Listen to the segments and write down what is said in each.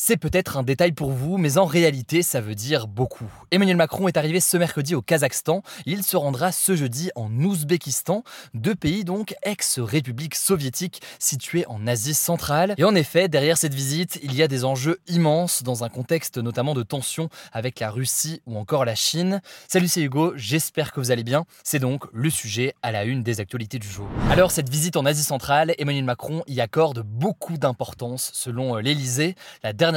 C'est peut-être un détail pour vous, mais en réalité, ça veut dire beaucoup. Emmanuel Macron est arrivé ce mercredi au Kazakhstan. Il se rendra ce jeudi en Ouzbékistan, deux pays donc ex-républiques soviétiques situés en Asie centrale. Et en effet, derrière cette visite, il y a des enjeux immenses dans un contexte notamment de tension avec la Russie ou encore la Chine. Salut, c'est Hugo, j'espère que vous allez bien. C'est donc le sujet à la une des actualités du jour. Alors, cette visite en Asie centrale, Emmanuel Macron y accorde beaucoup d'importance selon l'Elysée.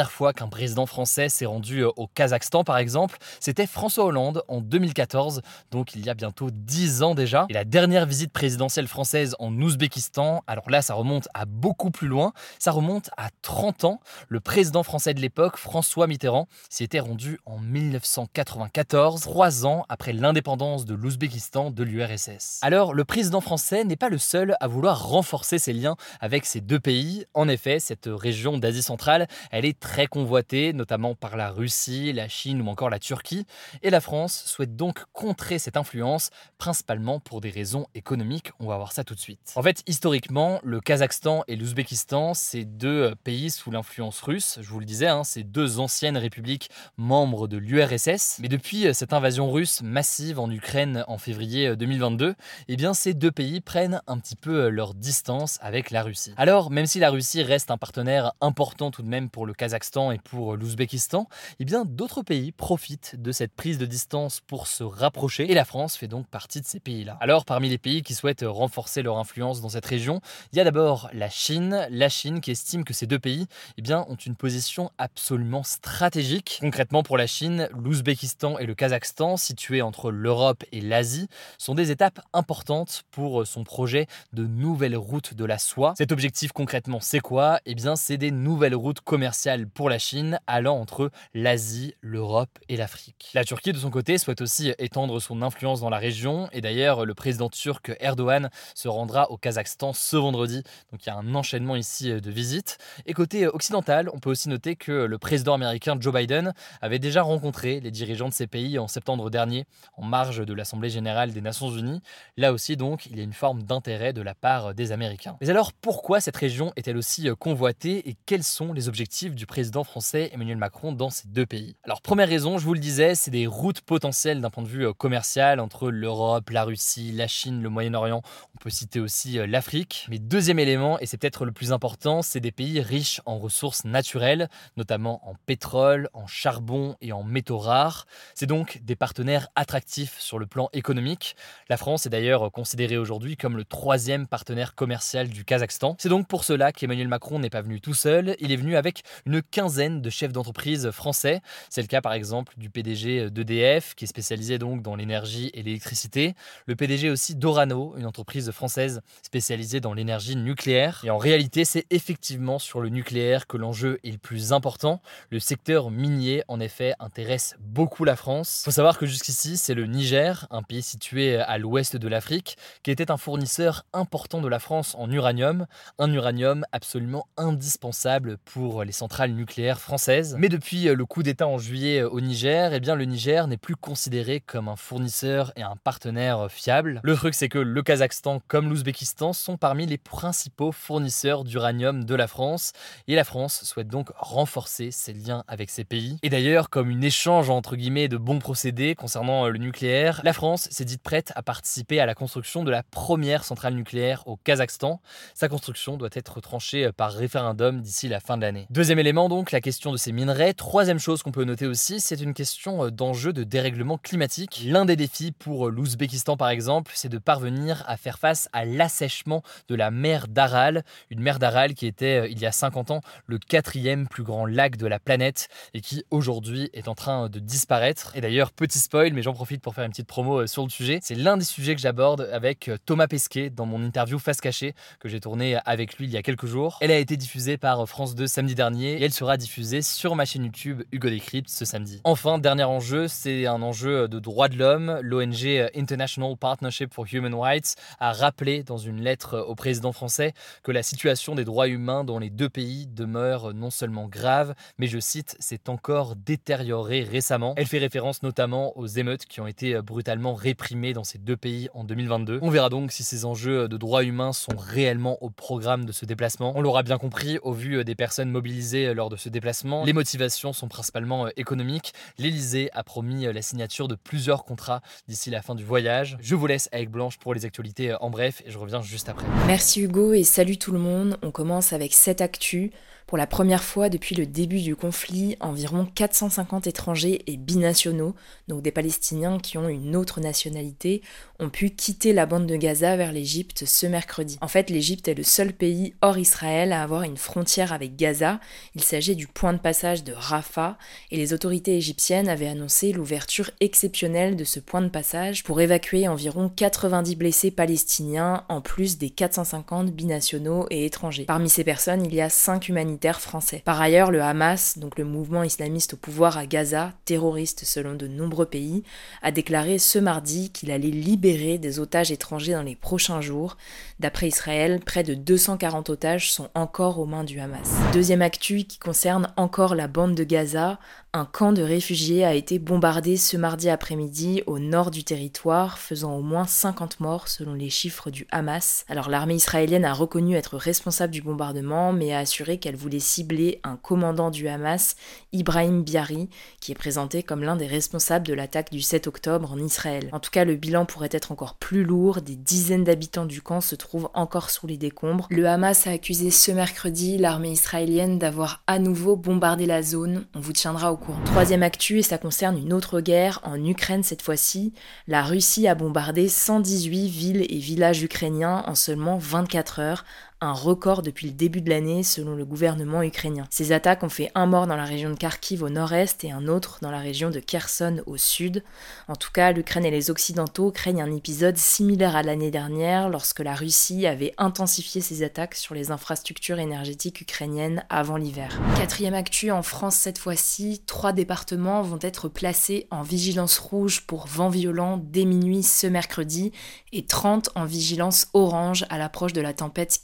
Fois qu'un président français s'est rendu euh, au Kazakhstan, par exemple, c'était François Hollande en 2014, donc il y a bientôt 10 ans déjà. Et la dernière visite présidentielle française en Ouzbékistan, alors là, ça remonte à beaucoup plus loin, ça remonte à 30 ans. Le président français de l'époque, François Mitterrand, s'y était rendu en 1994, trois ans après l'indépendance de l'Ouzbékistan de l'URSS. Alors, le président français n'est pas le seul à vouloir renforcer ses liens avec ces deux pays. En effet, cette région d'Asie centrale, elle est très convoitée, notamment par la Russie, la Chine ou encore la Turquie, et la France souhaite donc contrer cette influence, principalement pour des raisons économiques. On va voir ça tout de suite. En fait, historiquement, le Kazakhstan et l'Ouzbékistan, c'est deux pays sous l'influence russe. Je vous le disais, hein, c'est deux anciennes républiques membres de l'URSS. Mais depuis cette invasion russe massive en Ukraine en février 2022, eh bien, ces deux pays prennent un petit peu leur distance avec la Russie. Alors, même si la Russie reste un partenaire important tout de même pour le Kazakhstan et pour l'Ouzbékistan, eh bien d'autres pays profitent de cette prise de distance pour se rapprocher et la France fait donc partie de ces pays-là. Alors parmi les pays qui souhaitent renforcer leur influence dans cette région, il y a d'abord la Chine, la Chine qui estime que ces deux pays eh bien, ont une position absolument stratégique. Concrètement pour la Chine, l'Ouzbékistan et le Kazakhstan, situés entre l'Europe et l'Asie, sont des étapes importantes pour son projet de nouvelles routes de la soie. Cet objectif concrètement c'est quoi? Eh bien c'est des nouvelles routes commerciales pour la Chine allant entre l'Asie, l'Europe et l'Afrique. La Turquie de son côté souhaite aussi étendre son influence dans la région et d'ailleurs le président turc Erdogan se rendra au Kazakhstan ce vendredi. Donc il y a un enchaînement ici de visites. Et côté occidental, on peut aussi noter que le président américain Joe Biden avait déjà rencontré les dirigeants de ces pays en septembre dernier en marge de l'Assemblée générale des Nations unies. Là aussi donc, il y a une forme d'intérêt de la part des Américains. Mais alors pourquoi cette région est-elle aussi convoitée et quels sont les objectifs du président français Emmanuel Macron dans ces deux pays. Alors première raison, je vous le disais, c'est des routes potentielles d'un point de vue euh, commercial entre l'Europe, la Russie, la Chine, le Moyen-Orient. On peut citer aussi euh, l'Afrique. Mais deuxième élément, et c'est peut-être le plus important, c'est des pays riches en ressources naturelles, notamment en pétrole, en charbon et en métaux rares. C'est donc des partenaires attractifs sur le plan économique. La France est d'ailleurs considérée aujourd'hui comme le troisième partenaire commercial du Kazakhstan. C'est donc pour cela qu'Emmanuel Macron n'est pas venu tout seul, il est venu avec une quinzaine de chefs d'entreprise français. C'est le cas par exemple du PDG d'EDF, qui est spécialisé donc dans l'énergie et l'électricité. Le PDG aussi d'Orano, une entreprise française spécialisée dans l'énergie nucléaire. Et en réalité, c'est effectivement sur le nucléaire que l'enjeu est le plus important. Le secteur minier, en effet, intéresse beaucoup la France. Il faut savoir que jusqu'ici, c'est le Niger, un pays situé à l'ouest de l'Afrique, qui était un fournisseur important de la France en uranium. Un uranium absolument indispensable pour les centrales nucléaires françaises. Mais depuis le coup d'État en juillet au Niger, eh bien le Niger n'est plus considéré comme un fournisseur et un partenaire fiable. Le truc c'est que le Kazakhstan comme l'Ouzbékistan sont parmi les principaux fournisseurs d'uranium de la France et la France souhaite donc renforcer ses liens avec ces pays. Et d'ailleurs, comme une échange entre guillemets de bons procédés concernant le nucléaire, la France s'est dite prête à participer à la construction de la première centrale nucléaire au Kazakhstan. Sa construction doit être tranchée par référendum d'ici la fin de l'année. Deuxième élément donc, la question de ces minerais. Troisième chose qu'on peut noter aussi, c'est une question euh, d'enjeu de dérèglement climatique. L'un des défis pour euh, l'Ouzbékistan par exemple, c'est de parvenir à faire face à l'assèchement de la mer d'Aral, une mer d'Aral qui était il y a 50 ans le quatrième plus grand lac de la planète et qui aujourd'hui est en train de disparaître. Et d'ailleurs, petit spoil, mais j'en profite pour faire une petite promo sur le sujet, c'est l'un des sujets que j'aborde avec Thomas Pesquet dans mon interview Face Cachée que j'ai tourné avec lui il y a quelques jours. Elle a été diffusée par France 2 samedi dernier et elle sera diffusée sur ma chaîne YouTube Hugo Décrypte ce samedi. Enfin, dernier enjeu, c'est un enjeu de droits de l'homme. L'ONG International Partnership for Human Rights a rappelé dans une lettre au président français que la situation des droits humains dans les deux pays demeure non seulement grave, mais je cite, s'est encore détériorée récemment. Elle fait référence notamment aux émeutes qui ont été brutalement réprimées dans ces deux pays en 2022. On verra donc si ces enjeux de droits humains sont réellement au programme de ce déplacement. On l'aura bien compris au vu des personnes mobilisées lors de ce déplacement. Les motivations sont principalement économiques. L'Elysée a promis la signature de plusieurs contrats d'ici la fin du voyage. Je vous laisse avec Blanche pour les actualités en bref et je reviens juste après. Merci Hugo et salut tout le monde. On commence avec cette actu. Pour la première fois depuis le début du conflit, environ 450 étrangers et binationaux, donc des Palestiniens qui ont une autre nationalité, ont pu quitter la bande de Gaza vers l'Égypte ce mercredi. En fait, l'Égypte est le seul pays hors Israël à avoir une frontière avec Gaza. Il s'agit du point de passage de Rafah et les autorités égyptiennes avaient annoncé l'ouverture exceptionnelle de ce point de passage pour évacuer environ 90 blessés palestiniens en plus des 450 binationaux et étrangers. Parmi ces personnes, il y a 5 humanitaires français. Par ailleurs, le Hamas, donc le mouvement islamiste au pouvoir à Gaza, terroriste selon de nombreux pays, a déclaré ce mardi qu'il allait libérer des otages étrangers dans les prochains jours. D'après Israël, près de 240 otages sont encore aux mains du Hamas. Deuxième actu qui concerne encore la bande de Gaza, un camp de réfugiés a été bombardé ce mardi après-midi au nord du territoire, faisant au moins 50 morts selon les chiffres du Hamas. Alors l'armée israélienne a reconnu être responsable du bombardement, mais a assuré qu'elle voulait cibler un commandant du Hamas, Ibrahim Biari, qui est présenté comme l'un des responsables de l'attaque du 7 octobre en Israël. En tout cas, le bilan pourrait être encore plus lourd, des dizaines d'habitants du camp se trouvent encore sous les décombres. Le Hamas a accusé ce mercredi l'armée israélienne d'avoir à nouveau bombardé la zone. On vous tiendra au Troisième actu, et ça concerne une autre guerre, en Ukraine cette fois-ci. La Russie a bombardé 118 villes et villages ukrainiens en seulement 24 heures, un record depuis le début de l'année selon le gouvernement ukrainien. Ces attaques ont fait un mort dans la région de Kharkiv au nord-est et un autre dans la région de Kherson au sud. En tout cas, l'Ukraine et les Occidentaux craignent un épisode similaire à l'année dernière lorsque la Russie avait intensifié ses attaques sur les infrastructures énergétiques ukrainiennes avant l'hiver. Quatrième actu en France cette fois-ci, trois départements vont être placés en vigilance rouge pour vent violent dès minuit ce mercredi et 30 en vigilance orange à l'approche de la tempête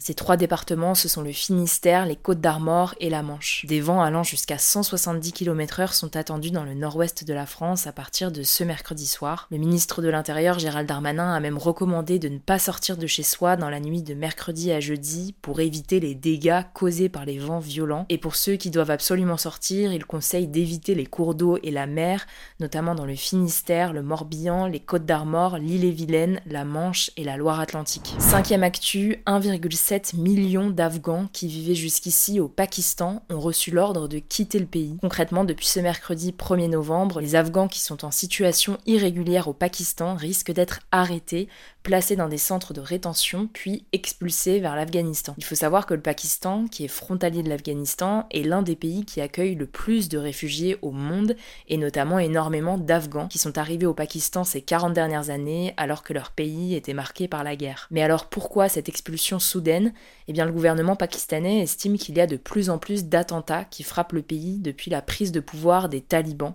Ces trois départements, ce sont le Finistère, les Côtes d'Armor et la Manche. Des vents allant jusqu'à 170 km/h sont attendus dans le nord-ouest de la France à partir de ce mercredi soir. Le ministre de l'Intérieur, Gérald Darmanin, a même recommandé de ne pas sortir de chez soi dans la nuit de mercredi à jeudi pour éviter les dégâts causés par les vents violents. Et pour ceux qui doivent absolument sortir, il conseille d'éviter les cours d'eau et la mer, notamment dans le Finistère, le Morbihan, les Côtes d'Armor, l'île-et-Vilaine, la Manche et la Loire-Atlantique. Cinquième actu, 1,5 7 millions d'Afghans qui vivaient jusqu'ici au Pakistan ont reçu l'ordre de quitter le pays. Concrètement, depuis ce mercredi 1er novembre, les Afghans qui sont en situation irrégulière au Pakistan risquent d'être arrêtés, placés dans des centres de rétention, puis expulsés vers l'Afghanistan. Il faut savoir que le Pakistan, qui est frontalier de l'Afghanistan, est l'un des pays qui accueille le plus de réfugiés au monde, et notamment énormément d'Afghans qui sont arrivés au Pakistan ces 40 dernières années alors que leur pays était marqué par la guerre. Mais alors pourquoi cette expulsion soudaine? Eh bien le gouvernement pakistanais estime qu'il y a de plus en plus d'attentats qui frappent le pays depuis la prise de pouvoir des talibans,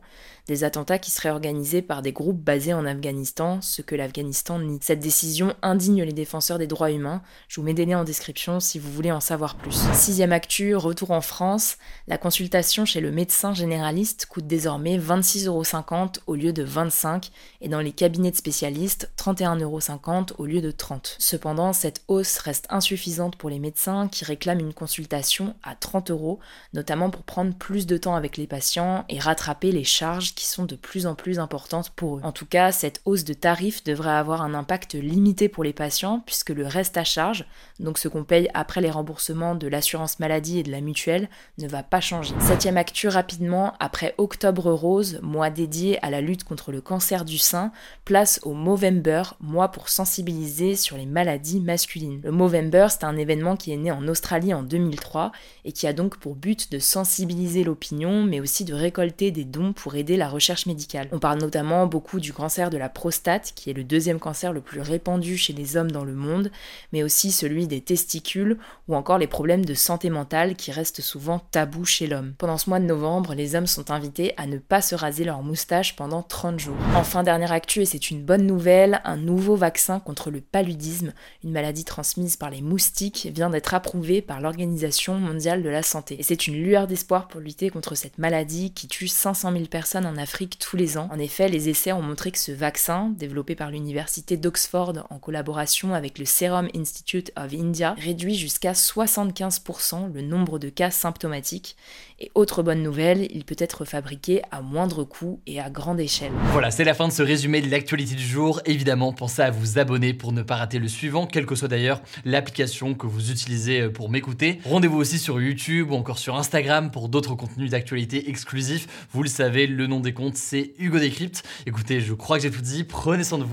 des attentats qui seraient organisés par des groupes basés en Afghanistan, ce que l'Afghanistan nie. Cette décision indigne les défenseurs des droits humains. Je vous mets des liens en description si vous voulez en savoir plus. Sixième actu, retour en France. La consultation chez le médecin généraliste coûte désormais 26,50€ au lieu de 25 et dans les cabinets de spécialistes 31,50€ au lieu de 30. Cependant, cette hausse reste insuffisante pour les médecins qui réclament une consultation à 30 euros, notamment pour prendre plus de temps avec les patients et rattraper les charges qui sont de plus en plus importantes pour eux. En tout cas, cette hausse de tarifs devrait avoir un impact limité pour les patients puisque le reste à charge, donc ce qu'on paye après les remboursements de l'assurance maladie et de la mutuelle, ne va pas changer. Septième actu rapidement, après Octobre Rose, mois dédié à la lutte contre le cancer du sein, place au Movember, mois pour sensibiliser sur les maladies masculines. Le Movember, c'est un événement qui est né en Australie en 2003 et qui a donc pour but de sensibiliser l'opinion, mais aussi de récolter des dons pour aider la recherche médicale. On parle notamment beaucoup du cancer de la prostate, qui est le deuxième cancer le plus répandu chez les hommes dans le monde, mais aussi celui des testicules ou encore les problèmes de santé mentale qui restent souvent tabous chez l'homme. Pendant ce mois de novembre, les hommes sont invités à ne pas se raser leur moustache pendant 30 jours. Enfin, dernière actu, et c'est une bonne nouvelle, un nouveau vaccin contre le paludisme, une maladie transmise par les moustiques, vient d'être approuvé par l'Organisation mondiale de la santé. Et c'est une lueur d'espoir pour lutter contre cette maladie qui tue 500 000 personnes en Afrique tous les ans. En effet, les essais ont montré que ce vaccin, développé par l'université d'Oxford en collaboration avec le Serum Institute of India, réduit jusqu'à 75% le nombre de cas symptomatiques. Et autre bonne nouvelle, il peut être fabriqué à moindre coût et à grande échelle. Voilà, c'est la fin de ce résumé de l'actualité du jour. Évidemment, pensez à vous abonner pour ne pas rater le suivant, quelle que soit d'ailleurs l'application que vous utilisez pour m'écouter. Rendez-vous aussi sur YouTube ou encore sur Instagram pour d'autres contenus d'actualité exclusifs. Vous le savez, le nom des comptes, c'est Hugo Décrypte. Écoutez, je crois que j'ai tout dit. Prenez soin de vous.